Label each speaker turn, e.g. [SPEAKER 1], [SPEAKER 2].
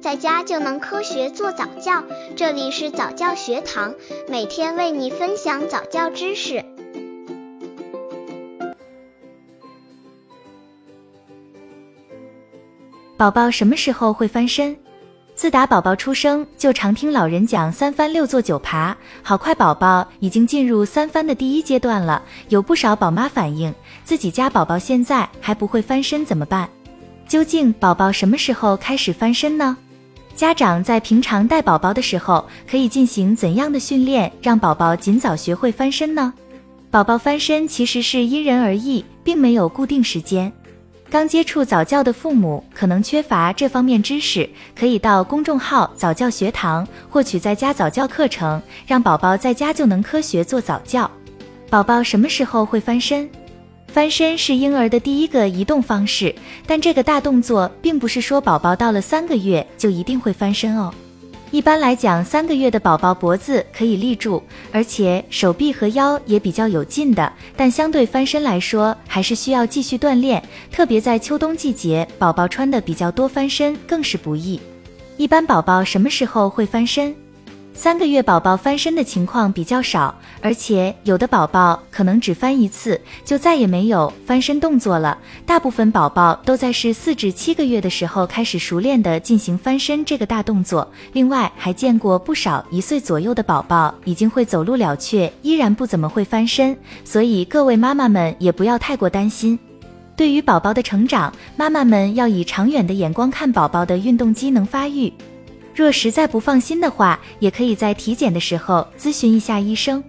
[SPEAKER 1] 在家就能科学做早教。这里是早教学堂，每天为你分享早教知识。
[SPEAKER 2] 宝宝什么时候会翻身？自打宝宝出生，就常听老人讲三翻六坐九爬，好快宝宝已经进入三翻的第一阶段了。有不少宝妈反映，自己家宝宝现在还不会翻身怎么办？究竟宝宝什么时候开始翻身呢？家长在平常带宝宝的时候，可以进行怎样的训练，让宝宝尽早学会翻身呢？宝宝翻身其实是因人而异，并没有固定时间。刚接触早教的父母可能缺乏这方面知识，可以到公众号早教学堂获取在家早教课程，让宝宝在家就能科学做早教。宝宝什么时候会翻身？翻身是婴儿的第一个移动方式，但这个大动作并不是说宝宝到了三个月就一定会翻身哦。一般来讲，三个月的宝宝脖子可以立住，而且手臂和腰也比较有劲的。但相对翻身来说，还是需要继续锻炼，特别在秋冬季节，宝宝穿的比较多，翻身更是不易。一般宝宝什么时候会翻身？三个月宝宝翻身的情况比较少，而且有的宝宝可能只翻一次就再也没有翻身动作了。大部分宝宝都在是四至七个月的时候开始熟练的进行翻身这个大动作。另外还见过不少一岁左右的宝宝已经会走路了，却依然不怎么会翻身。所以各位妈妈们也不要太过担心。对于宝宝的成长，妈妈们要以长远的眼光看宝宝的运动机能发育。若实在不放心的话，也可以在体检的时候咨询一下医生。